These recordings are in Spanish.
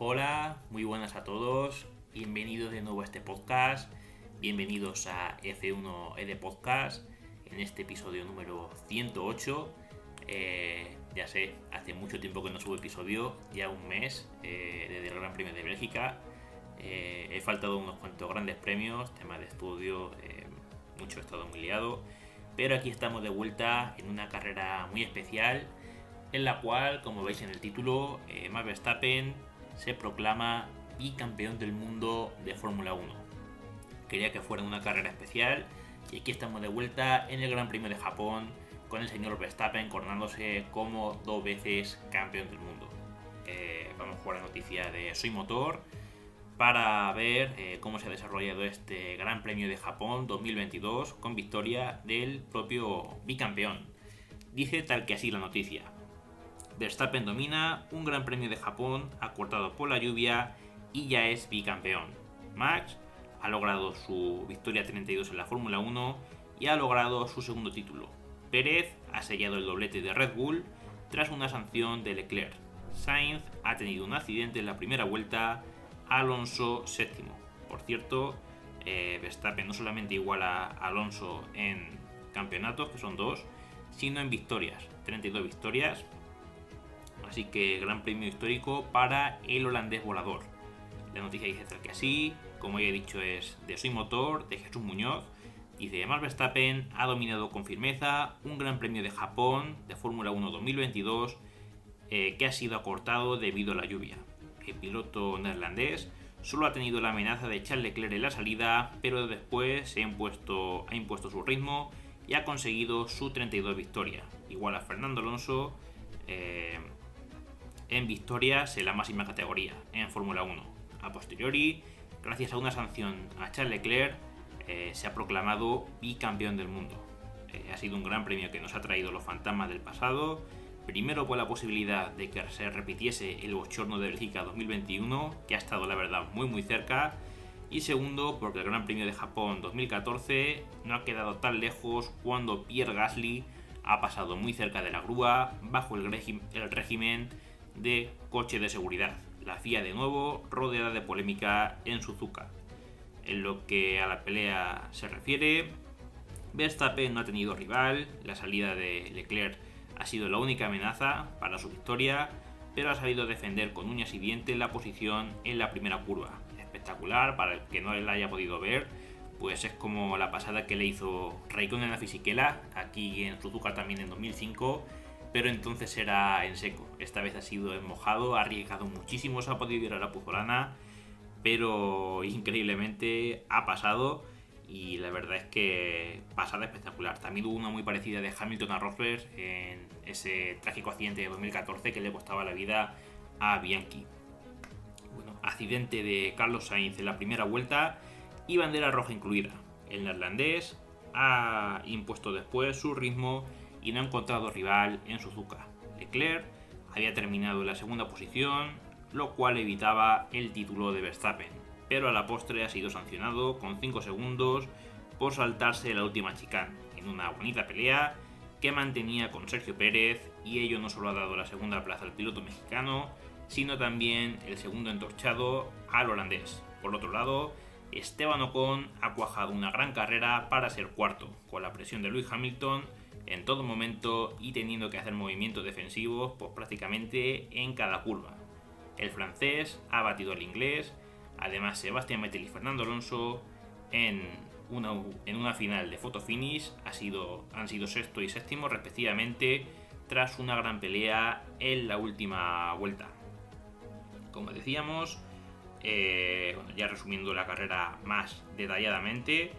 Hola, muy buenas a todos. Bienvenidos de nuevo a este podcast. Bienvenidos a F1 ED Podcast en este episodio número 108. Eh, ya sé, hace mucho tiempo que no subo episodio, ya un mes eh, desde el Gran Premio de Bélgica. Eh, he faltado unos cuantos grandes premios, tema de estudio, mucho he estado muy liado. Pero aquí estamos de vuelta en una carrera muy especial en la cual, como veis en el título, Max Verstappen se proclama bicampeón del mundo de Fórmula 1. Quería que fuera una carrera especial y aquí estamos de vuelta en el Gran Premio de Japón con el señor Verstappen coronándose como dos veces campeón del mundo. Eh, vamos a jugar la noticia de Soy Motor para ver eh, cómo se ha desarrollado este Gran Premio de Japón 2022 con victoria del propio bicampeón. Dice tal que así la noticia. Verstappen domina un Gran Premio de Japón acortado por la lluvia y ya es bicampeón. Max ha logrado su victoria 32 en la Fórmula 1 y ha logrado su segundo título. Pérez ha sellado el doblete de Red Bull tras una sanción de Leclerc. Sainz ha tenido un accidente en la primera vuelta, Alonso séptimo. Por cierto, eh, Verstappen no solamente iguala a Alonso en campeonatos, que son dos, sino en victorias, 32 victorias, Así que gran premio histórico para el holandés volador. La noticia dice tal que así, como ya he dicho es de Soy Motor, de Jesús Muñoz. Dice, Max Verstappen ha dominado con firmeza un gran premio de Japón de Fórmula 1 2022 eh, que ha sido acortado debido a la lluvia. El piloto neerlandés solo ha tenido la amenaza de Charles Leclerc en la salida, pero después se ha impuesto, su ritmo y ha conseguido su 32 victoria, igual a Fernando Alonso, eh, en victorias en la máxima categoría, en Fórmula 1. A posteriori, gracias a una sanción a Charles Leclerc, eh, se ha proclamado bicampeón del mundo. Eh, ha sido un gran premio que nos ha traído los fantasmas del pasado. Primero por la posibilidad de que se repitiese el bochorno de Bélgica 2021, que ha estado la verdad muy muy cerca. Y segundo, porque el Gran Premio de Japón 2014 no ha quedado tan lejos cuando Pierre Gasly ha pasado muy cerca de la grúa bajo el, el régimen de coche de seguridad. La FIA de nuevo rodeada de polémica en Suzuka. En lo que a la pelea se refiere, Verstappen no ha tenido rival, la salida de Leclerc ha sido la única amenaza para su victoria, pero ha sabido defender con uñas y dientes la posición en la primera curva. Espectacular, para el que no la haya podido ver, pues es como la pasada que le hizo Raikkonen a Fisichella, aquí en Suzuka también en 2005, pero entonces era en seco. Esta vez ha sido en mojado, ha arriesgado muchísimo, se ha podido ir a la puzolana, pero increíblemente ha pasado y la verdad es que pasada espectacular. También hubo una muy parecida de Hamilton a Rosberg en ese trágico accidente de 2014 que le costaba la vida a Bianchi. Bueno, accidente de Carlos Sainz en la primera vuelta y bandera roja incluida. El neerlandés ha impuesto después su ritmo y no ha encontrado rival en Suzuka. Leclerc había terminado en la segunda posición, lo cual evitaba el título de Verstappen, pero a la postre ha sido sancionado con 5 segundos por saltarse la última chicane en una bonita pelea que mantenía con Sergio Pérez y ello no solo ha dado la segunda plaza al piloto mexicano, sino también el segundo entorchado al holandés. Por otro lado, Esteban Ocon ha cuajado una gran carrera para ser cuarto, con la presión de Lewis Hamilton en todo momento y teniendo que hacer movimientos defensivos pues, prácticamente en cada curva. El francés ha batido al inglés, además Sebastián Vettel y Fernando Alonso en una, final de photo finish han sido sexto y séptimo respectivamente tras una gran pelea en la última vuelta. Como decíamos, eh, ya resumiendo la carrera más detalladamente,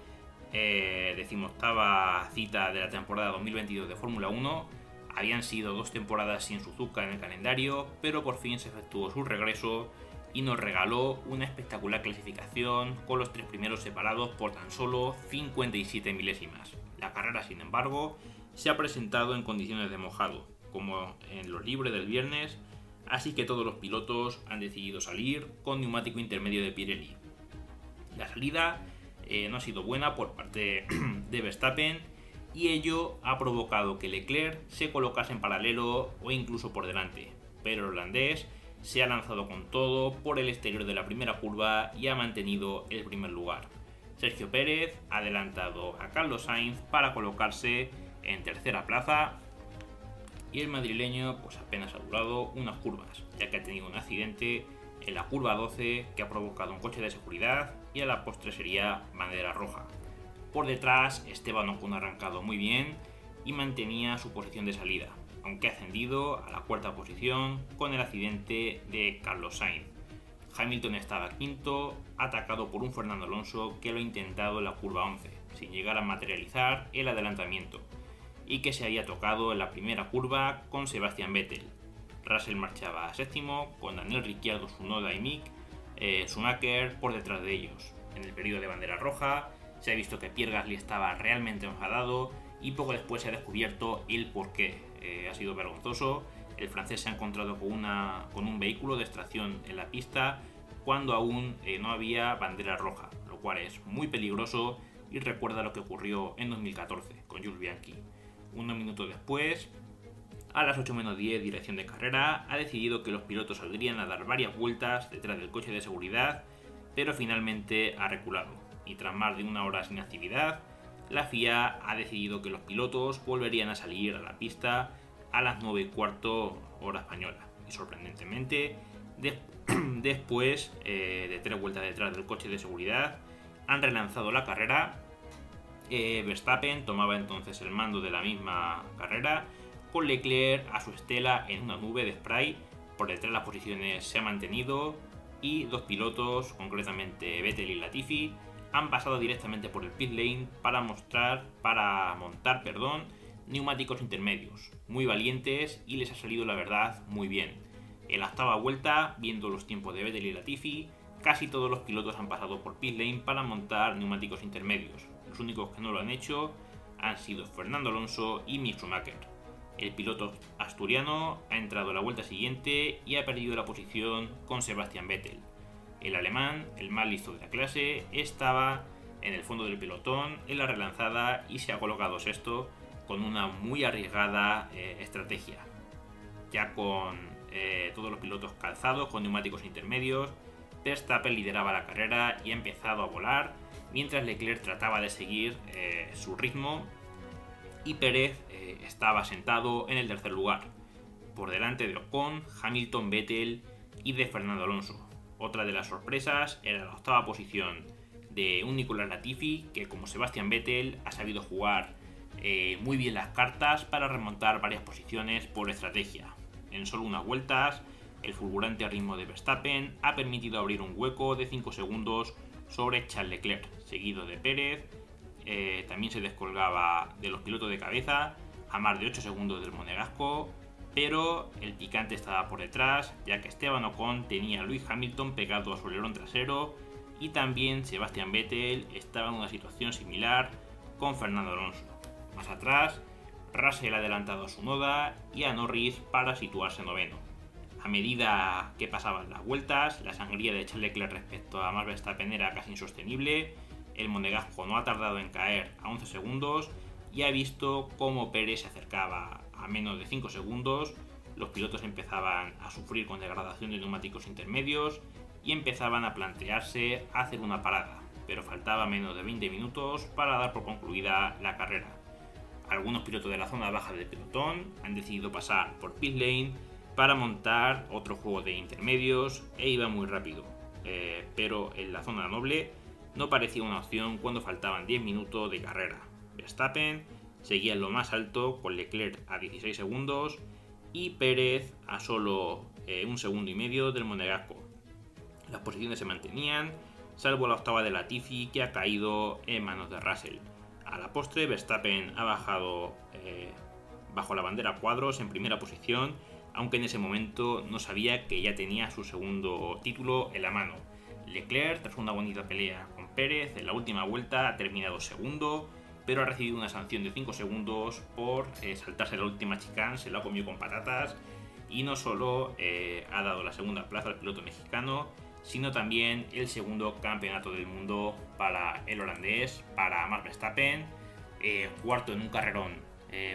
eh, decimoctava cita de la temporada 2022 de Fórmula 1. Habían sido dos temporadas sin Suzuka en el calendario, pero por fin se efectuó su regreso y nos regaló una espectacular clasificación con los tres primeros separados por tan solo 57 milésimas. La carrera, sin embargo, se ha presentado en condiciones de mojado, como en los libres del viernes, así que todos los pilotos han decidido salir con neumático intermedio de Pirelli. La salida eh, no ha sido buena por parte de Verstappen y ello ha provocado que Leclerc se colocase en paralelo o incluso por delante. Pero el holandés se ha lanzado con todo por el exterior de la primera curva y ha mantenido el primer lugar. Sergio Pérez ha adelantado a Carlos Sainz para colocarse en tercera plaza y el madrileño pues apenas ha durado unas curvas, ya que ha tenido un accidente en la curva 12 que ha provocado un coche de seguridad y a la postre sería bandera roja. Por detrás Esteban Ocon ha arrancado muy bien y mantenía su posición de salida, aunque ha ascendido a la cuarta posición con el accidente de Carlos Sainz. Hamilton estaba quinto, atacado por un Fernando Alonso que lo ha intentado en la curva 11, sin llegar a materializar el adelantamiento, y que se había tocado en la primera curva con Sebastian Vettel. Russell marchaba a séptimo, con Daniel Ricciardo, Sunoda y Mick eh, Schumacher por detrás de ellos. En el periodo de bandera roja se ha visto que Pierre Gasly estaba realmente enfadado y poco después se ha descubierto el porqué. Eh, ha sido vergonzoso. El francés se ha encontrado con, una, con un vehículo de extracción en la pista cuando aún eh, no había bandera roja, lo cual es muy peligroso y recuerda lo que ocurrió en 2014 con Jules Bianchi. Unos minutos después, a las 8 menos 10 dirección de carrera, ha decidido que los pilotos saldrían a dar varias vueltas detrás del coche de seguridad, pero finalmente ha reculado. Y tras más de una hora sin actividad, la FIA ha decidido que los pilotos volverían a salir a la pista a las 9 y cuarto hora española. Y sorprendentemente, después eh, de tres vueltas detrás del coche de seguridad, han relanzado la carrera. Eh, Verstappen tomaba entonces el mando de la misma carrera, con Leclerc a su estela en una nube de spray. Por detrás las posiciones se ha mantenido y dos pilotos, concretamente Vettel y Latifi, han pasado directamente por el pit lane para mostrar, para montar, perdón, neumáticos intermedios, muy valientes y les ha salido la verdad muy bien. En la octava vuelta, viendo los tiempos de Vettel y Latifi, casi todos los pilotos han pasado por pit lane para montar neumáticos intermedios. Los únicos que no lo han hecho han sido Fernando Alonso y Mick Schumacher. El piloto asturiano ha entrado a la vuelta siguiente y ha perdido la posición con Sebastian Vettel. El alemán, el más listo de la clase, estaba en el fondo del pelotón en la relanzada y se ha colocado sexto con una muy arriesgada eh, estrategia. Ya con eh, todos los pilotos calzados, con neumáticos intermedios, Verstappen lideraba la carrera y ha empezado a volar, mientras Leclerc trataba de seguir eh, su ritmo y Pérez estaba sentado en el tercer lugar, por delante de Ocon, Hamilton, Vettel y de Fernando Alonso. Otra de las sorpresas era la octava posición de un Nicolás Latifi que como Sebastian Vettel ha sabido jugar eh, muy bien las cartas para remontar varias posiciones por estrategia. En solo unas vueltas, el fulgurante ritmo de Verstappen ha permitido abrir un hueco de 5 segundos sobre Charles Leclerc, seguido de Pérez. Eh, también se descolgaba de los pilotos de cabeza a más de 8 segundos del monegasco pero el picante estaba por detrás, ya que Esteban Ocon tenía a Luis Hamilton pegado a su alerón trasero y también Sebastian Vettel estaba en una situación similar con Fernando Alonso. Más atrás, Russell adelantado a su noda y a Norris para situarse noveno. A medida que pasaban las vueltas, la sangría de Charles Leclerc respecto a Max Verstappen era casi insostenible. El monegasco no ha tardado en caer a 11 segundos y ha visto cómo Pérez se acercaba a menos de 5 segundos, los pilotos empezaban a sufrir con degradación de neumáticos intermedios y empezaban a plantearse hacer una parada, pero faltaba menos de 20 minutos para dar por concluida la carrera. Algunos pilotos de la zona baja del pelotón han decidido pasar por pit lane para montar otro juego de intermedios e iba muy rápido, eh, pero en la zona noble no parecía una opción cuando faltaban 10 minutos de carrera. Verstappen seguía en lo más alto con Leclerc a 16 segundos y Pérez a solo eh, un segundo y medio del Monegasco. Las posiciones se mantenían, salvo la octava de Latifi que ha caído en manos de Russell. A la postre, Verstappen ha bajado eh, bajo la bandera cuadros en primera posición, aunque en ese momento no sabía que ya tenía su segundo título en la mano. Leclerc, tras una bonita pelea Pérez, en la última vuelta ha terminado segundo, pero ha recibido una sanción de 5 segundos por eh, saltarse la última chicane, se la ha comido con patatas y no solo eh, ha dado la segunda plaza al piloto mexicano, sino también el segundo campeonato del mundo para el holandés, para Max Verstappen, eh, cuarto en un carrerón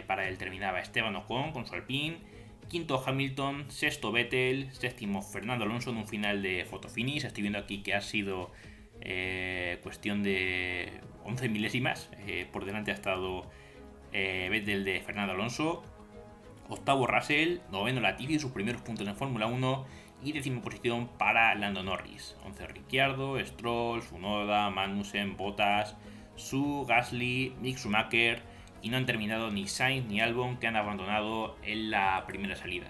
para él terminaba Esteban Ocon con su Alpine quinto Hamilton, sexto Vettel, séptimo Fernando Alonso en un final de fotofinish. Estoy viendo aquí que ha sido eh, cuestión de 11 milésimas. Eh, por delante ha estado eh, de Fernando Alonso. Octavo Russell, noveno Latifi, sus primeros puntos en Fórmula 1 y décima posición para Lando Norris. 11 Ricciardo, Stroll, Sunoda, Magnussen, Bottas, Su, Gasly, Mick Schumacher y no han terminado ni Sainz ni Albon que han abandonado en la primera salida.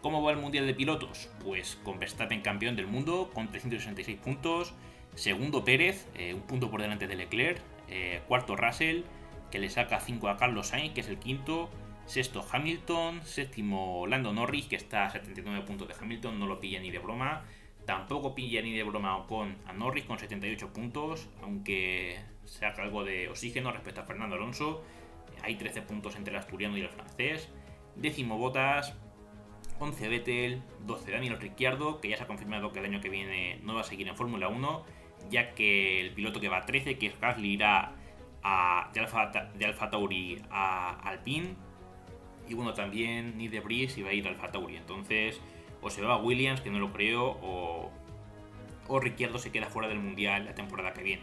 ¿Cómo va el Mundial de Pilotos? Pues con Verstappen campeón del mundo con 366 puntos, segundo Pérez, eh, un punto por delante de Leclerc, eh, cuarto Russell, que le saca 5 a Carlos Sainz, que es el quinto, sexto Hamilton, séptimo Lando Norris, que está a 79 puntos de Hamilton, no lo pilla ni de broma, tampoco pilla ni de broma con a Norris con 78 puntos, aunque saca algo de oxígeno respecto a Fernando Alonso, hay 13 puntos entre el asturiano y el francés. Décimo Botas, 11 Vettel, 12 Daniel Ricciardo, que ya se ha confirmado que el año que viene no va a seguir en Fórmula 1, ya que el piloto que va a 13, que es Gasly, irá a, de, Alfa, de Alfa Tauri a Alpine. Y bueno, también Nick de Bris iba a ir a Alfa Tauri. Entonces, o se va a Williams, que no lo creo, o, o Ricciardo se queda fuera del Mundial la temporada que viene.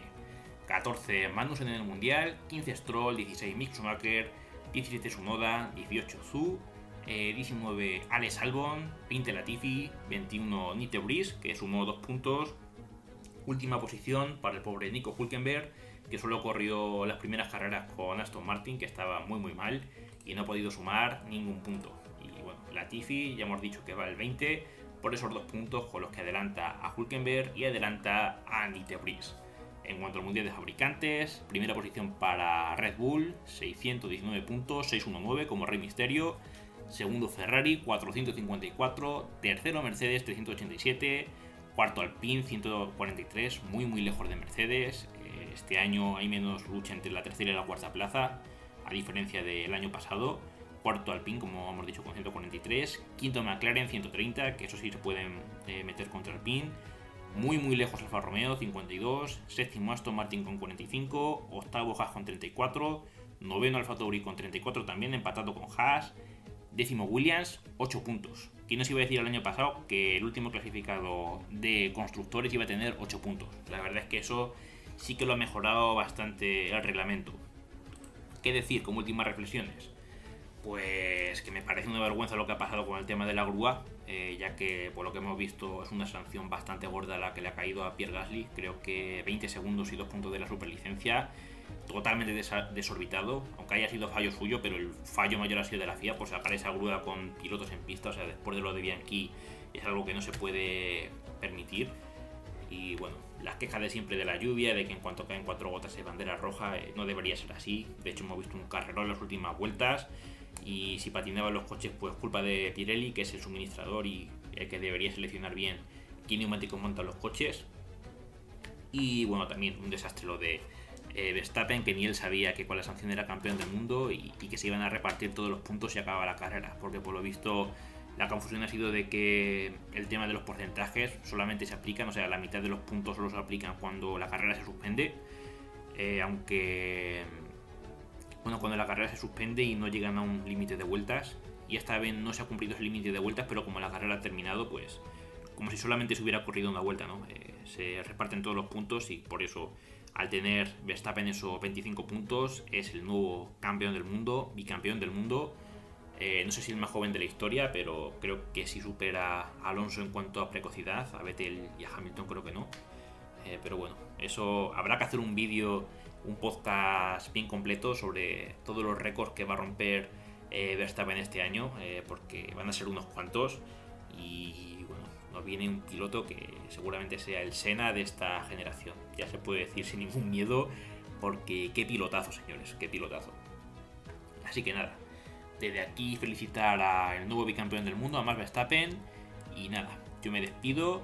14 Magnussen en el Mundial, 15 Stroll, 16 Mick Schumacher, 17 Sunoda, 18 Zu, 19 eh, Alex Albon, 20 Latifi, 21 Nite Brice, que sumó 2 puntos. Última posición para el pobre Nico Hulkenberg, que solo corrió las primeras carreras con Aston Martin, que estaba muy muy mal y no ha podido sumar ningún punto. Y bueno, Latifi ya hemos dicho que va el 20 por esos dos puntos con los que adelanta a Hulkenberg y adelanta a Nite Brice. En cuanto al Mundial de Fabricantes, primera posición para Red Bull, 619 puntos, 619 como Rey Misterio. Segundo Ferrari, 454. Tercero Mercedes, 387. Cuarto Alpine, 143, muy muy lejos de Mercedes. Eh, este año hay menos lucha entre la tercera y la cuarta plaza, a diferencia del año pasado. Cuarto Alpine, como hemos dicho, con 143. Quinto McLaren, 130, que eso sí se pueden eh, meter contra Alpine muy muy lejos Alfa Romeo 52, séptimo Aston Martin con 45, octavo Haas con 34, noveno Alfa Tauri con 34 también empatado con Haas, décimo Williams 8 puntos. ¿Quién nos iba a decir el año pasado que el último clasificado de constructores iba a tener 8 puntos? La verdad es que eso sí que lo ha mejorado bastante el reglamento. ¿Qué decir como últimas reflexiones? Pues que me parece una vergüenza lo que ha pasado con el tema de la grúa, eh, ya que por lo que hemos visto es una sanción bastante gorda la que le ha caído a Pierre Gasly. Creo que 20 segundos y 2 puntos de la superlicencia, totalmente desorbitado, aunque haya sido fallo suyo, pero el fallo mayor ha sido de la FIA por sacar esa grúa con pilotos en pista. O sea, después de lo de Bianchi es algo que no se puede permitir. Y bueno, las quejas de siempre de la lluvia, de que en cuanto caen cuatro gotas de bandera roja, eh, no debería ser así. De hecho, hemos visto un carrerón en las últimas vueltas y si patinaban los coches, pues culpa de Pirelli, que es el suministrador y el que debería seleccionar bien qué neumáticos montan los coches. Y bueno, también un desastre lo de eh, Verstappen, que ni él sabía que con la sanción era campeón del mundo y, que se iban a repartir todos los puntos y acababa la carrera, porque por lo visto la confusión ha sido de que el tema de los porcentajes solamente se aplican, o sea, la mitad de los puntos solo se aplican cuando la carrera se suspende, eh, aunque bueno, cuando la carrera se suspende y no llegan a un límite de vueltas. Y esta vez no se ha cumplido ese límite de vueltas, pero como la carrera ha terminado, pues como si solamente se hubiera corrido una vuelta, ¿no? Eh, se reparten todos los puntos y por eso al tener Verstappen esos 25 puntos es el nuevo campeón del mundo, bicampeón del mundo. Eh, no sé si el más joven de la historia, pero creo que sí supera a Alonso en cuanto a precocidad, a Vettel y a Hamilton creo que no. Eh, pero bueno, eso habrá que hacer un vídeo un podcast bien completo sobre todos los récords que va a romper eh, Verstappen este año, eh, porque van a ser unos cuantos. Y nos viene un piloto que seguramente sea el Sena de esta generación. Ya se puede decir sin ningún miedo, porque qué pilotazo, señores, qué pilotazo. Así que nada, desde aquí felicitar al nuevo bicampeón del mundo, a Max Verstappen. Y nada, yo me despido.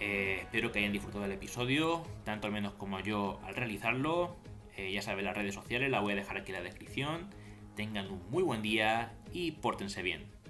Eh, espero que hayan disfrutado del episodio, tanto al menos como yo al realizarlo. Eh, ya saben las redes sociales, la voy a dejar aquí en la descripción. Tengan un muy buen día y pórtense bien.